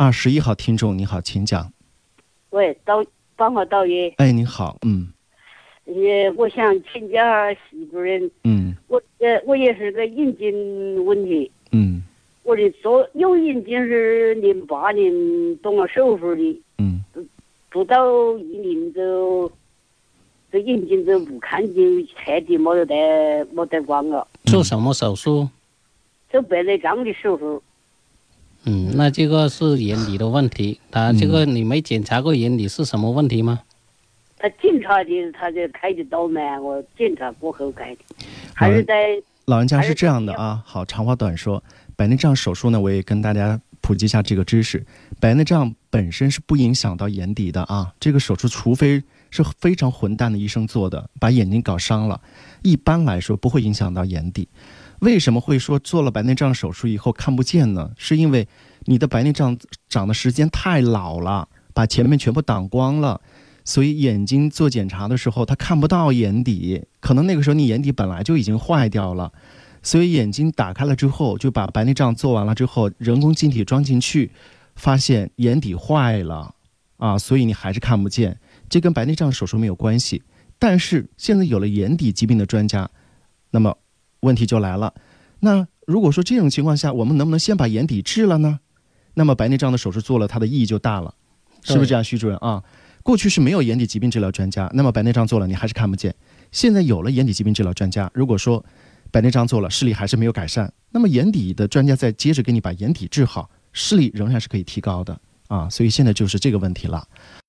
二十一号听众，你好，请讲。喂，导帮我导演，哎，你好，嗯。也，我想请教媳妇人，嗯。我呃，我也是个眼睛问题，嗯。我的左右眼睛是零八年动了手术的，嗯。不到一年就，这眼睛就不看见彻底没得得没得光了，做什么手术？做白内障的手术，嗯，那这个是眼底的问题。他这个你没检查过眼底是什么问题吗？他检查的他就开的刀嘛，我检查过后开的，还是在老人家是这样的啊，好，长话短说，白内障手术呢，我也跟大家普及一下这个知识。白内障本身是不影响到眼底的啊，这个手术除非是非常混蛋的医生做的，把眼睛搞伤了，一般来说不会影响到眼底。为什么会说做了白内障手术以后看不见呢？是因为你的白内障长的时间太老了，把前面全部挡光了。所以眼睛做检查的时候，它看不到眼底，可能那个时候你眼底本来就已经坏掉了，所以眼睛打开了之后，就把白内障做完了之后，人工晶体装进去，发现眼底坏了啊，所以你还是看不见。这跟白内障手术没有关系。但是现在有了眼底疾病的专家，那么问题就来了。那如果说这种情况下，我们能不能先把眼底治了呢？那么白内障的手术做了，它的意义就大了，是不是这样，徐主任啊？过去是没有眼底疾病治疗专家，那么白内障做了你还是看不见。现在有了眼底疾病治疗专家，如果说白内障做了视力还是没有改善，那么眼底的专家再接着给你把眼底治好，视力仍然是可以提高的啊。所以现在就是这个问题了。